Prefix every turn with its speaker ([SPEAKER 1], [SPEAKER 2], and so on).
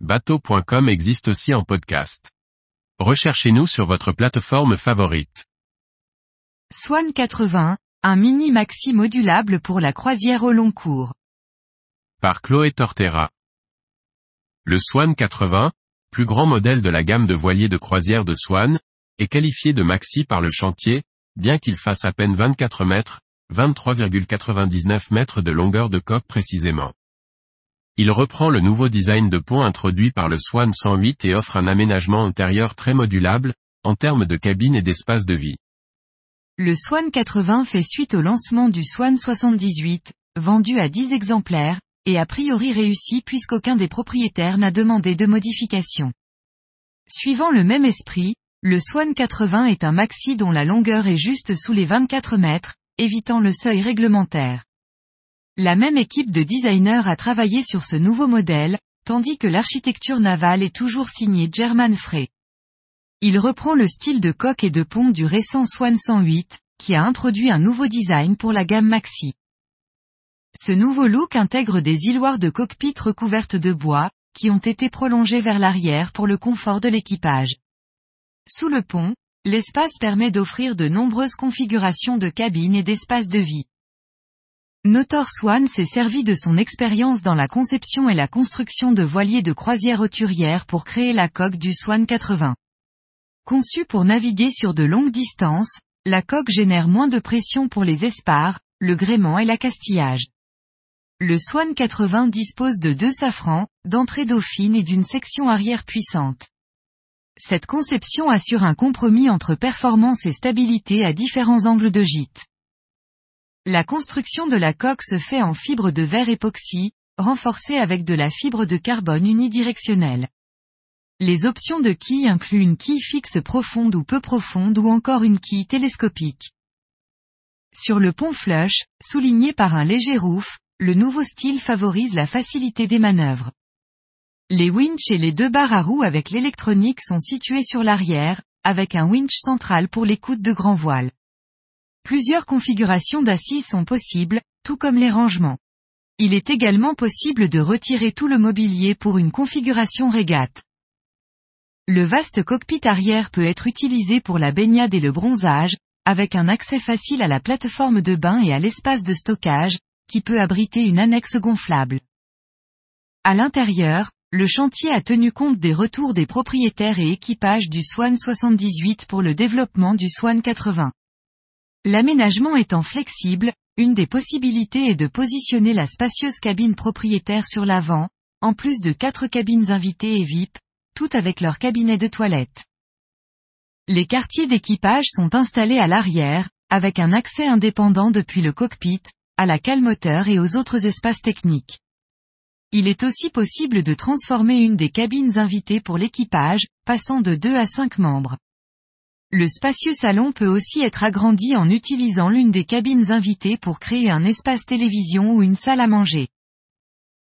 [SPEAKER 1] bateau.com existe aussi en podcast. Recherchez-nous sur votre plateforme favorite.
[SPEAKER 2] Swan 80, un mini maxi modulable pour la croisière au long cours.
[SPEAKER 1] Par Chloé Tortera. Le Swan 80, plus grand modèle de la gamme de voiliers de croisière de Swan, est qualifié de maxi par le chantier, bien qu'il fasse à peine 24 mètres, 23,99 mètres de longueur de coque précisément. Il reprend le nouveau design de pont introduit par le Swan 108 et offre un aménagement intérieur très modulable, en termes de cabine et d'espace de vie.
[SPEAKER 2] Le Swan 80 fait suite au lancement du Swan 78, vendu à 10 exemplaires, et a priori réussi puisqu'aucun des propriétaires n'a demandé de modification. Suivant le même esprit, le Swan 80 est un maxi dont la longueur est juste sous les 24 mètres, évitant le seuil réglementaire. La même équipe de designers a travaillé sur ce nouveau modèle, tandis que l'architecture navale est toujours signée German Frey. Il reprend le style de coque et de pont du récent Swan 108, qui a introduit un nouveau design pour la gamme Maxi. Ce nouveau look intègre des îloirs de cockpit recouvertes de bois, qui ont été prolongés vers l'arrière pour le confort de l'équipage. Sous le pont, l'espace permet d'offrir de nombreuses configurations de cabines et d'espaces de vie. Notor Swan s'est servi de son expérience dans la conception et la construction de voiliers de croisière auturière pour créer la coque du Swan 80. Conçue pour naviguer sur de longues distances, la coque génère moins de pression pour les espars, le gréement et l'accastillage. Le Swan 80 dispose de deux safrans, d'entrée dauphine et d'une section arrière puissante. Cette conception assure un compromis entre performance et stabilité à différents angles de gîte. La construction de la coque se fait en fibre de verre époxy, renforcée avec de la fibre de carbone unidirectionnelle. Les options de quilles incluent une quille fixe profonde ou peu profonde ou encore une quille télescopique. Sur le pont flush, souligné par un léger roof, le nouveau style favorise la facilité des manœuvres. Les winches et les deux barres à roues avec l'électronique sont situés sur l'arrière, avec un winch central pour l'écoute de grand voile. Plusieurs configurations d'assises sont possibles, tout comme les rangements. Il est également possible de retirer tout le mobilier pour une configuration régate. Le vaste cockpit arrière peut être utilisé pour la baignade et le bronzage, avec un accès facile à la plateforme de bain et à l'espace de stockage, qui peut abriter une annexe gonflable. À l'intérieur, le chantier a tenu compte des retours des propriétaires et équipages du Swan 78 pour le développement du Swan 80. L'aménagement étant flexible, une des possibilités est de positionner la spacieuse cabine propriétaire sur l'avant, en plus de quatre cabines invitées et VIP, toutes avec leur cabinet de toilette. Les quartiers d'équipage sont installés à l'arrière, avec un accès indépendant depuis le cockpit, à la cale moteur et aux autres espaces techniques. Il est aussi possible de transformer une des cabines invitées pour l'équipage, passant de 2 à 5 membres. Le spacieux salon peut aussi être agrandi en utilisant l'une des cabines invitées pour créer un espace télévision ou une salle à manger.